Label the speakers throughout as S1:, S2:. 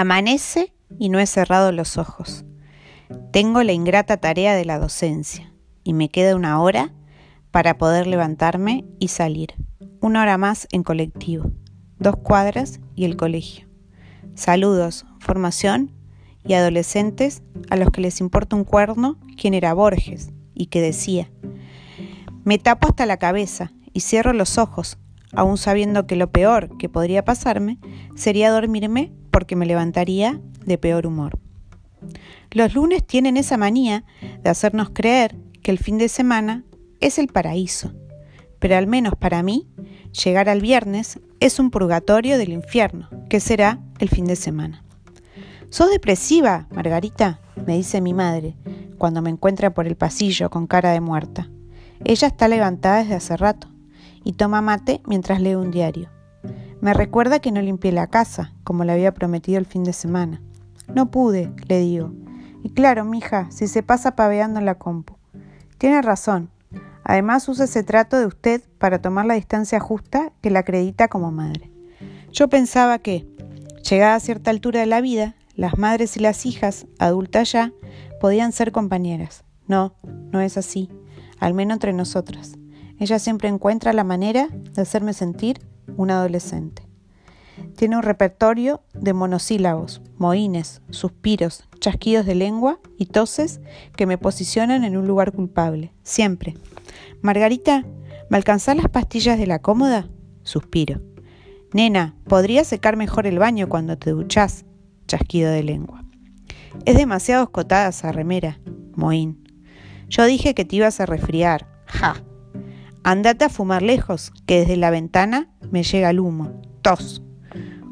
S1: Amanece y no he cerrado los ojos. Tengo la ingrata tarea de la docencia y me queda una hora para poder levantarme y salir. Una hora más en colectivo, dos cuadras y el colegio. Saludos, formación y adolescentes a los que les importa un cuerno quién era Borges y que decía, me tapo hasta la cabeza y cierro los ojos, aun sabiendo que lo peor que podría pasarme sería dormirme porque me levantaría de peor humor. Los lunes tienen esa manía de hacernos creer que el fin de semana es el paraíso, pero al menos para mí, llegar al viernes es un purgatorio del infierno, que será el fin de semana. ¿Sos depresiva, Margarita? me dice mi madre, cuando me encuentra por el pasillo con cara de muerta. Ella está levantada desde hace rato y toma mate mientras lee un diario. Me recuerda que no limpié la casa, como le había prometido el fin de semana. No pude, le digo. Y claro, mija, si se pasa paveando en la compu. Tiene razón. Además usa ese trato de usted para tomar la distancia justa que la acredita como madre. Yo pensaba que, llegada a cierta altura de la vida, las madres y las hijas, adultas ya, podían ser compañeras. No, no es así, al menos entre nosotras. Ella siempre encuentra la manera de hacerme sentir un adolescente. Tiene un repertorio de monosílabos, mohines, suspiros, chasquidos de lengua y toses que me posicionan en un lugar culpable, siempre. Margarita, ¿me alcanzás las pastillas de la cómoda? Suspiro. Nena, ¿podría secar mejor el baño cuando te duchás? Chasquido de lengua. Es demasiado escotada esa remera, Mohín. Yo dije que te ibas a resfriar. Ja. Andate a fumar lejos, que desde la ventana me llega el humo. Tos.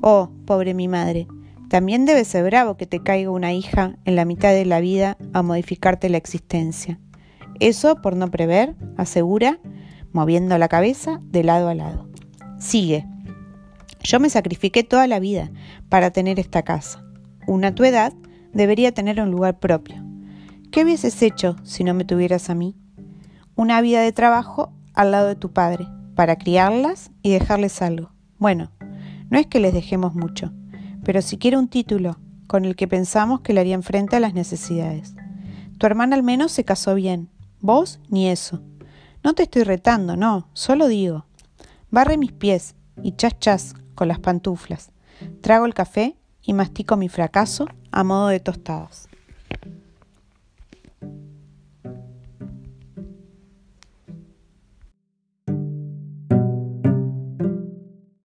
S1: Oh, pobre mi madre. También debe ser bravo que te caiga una hija en la mitad de la vida a modificarte la existencia. Eso por no prever, asegura, moviendo la cabeza de lado a lado. Sigue. Yo me sacrifiqué toda la vida para tener esta casa. Una tu edad debería tener un lugar propio. ¿Qué hubieses hecho si no me tuvieras a mí? Una vida de trabajo al lado de tu padre, para criarlas y dejarles algo. Bueno, no es que les dejemos mucho, pero siquiera un título con el que pensamos que le harían frente a las necesidades. Tu hermana al menos se casó bien, vos ni eso. No te estoy retando, no, solo digo. Barre mis pies y chas chas con las pantuflas. Trago el café y mastico mi fracaso a modo de tostadas.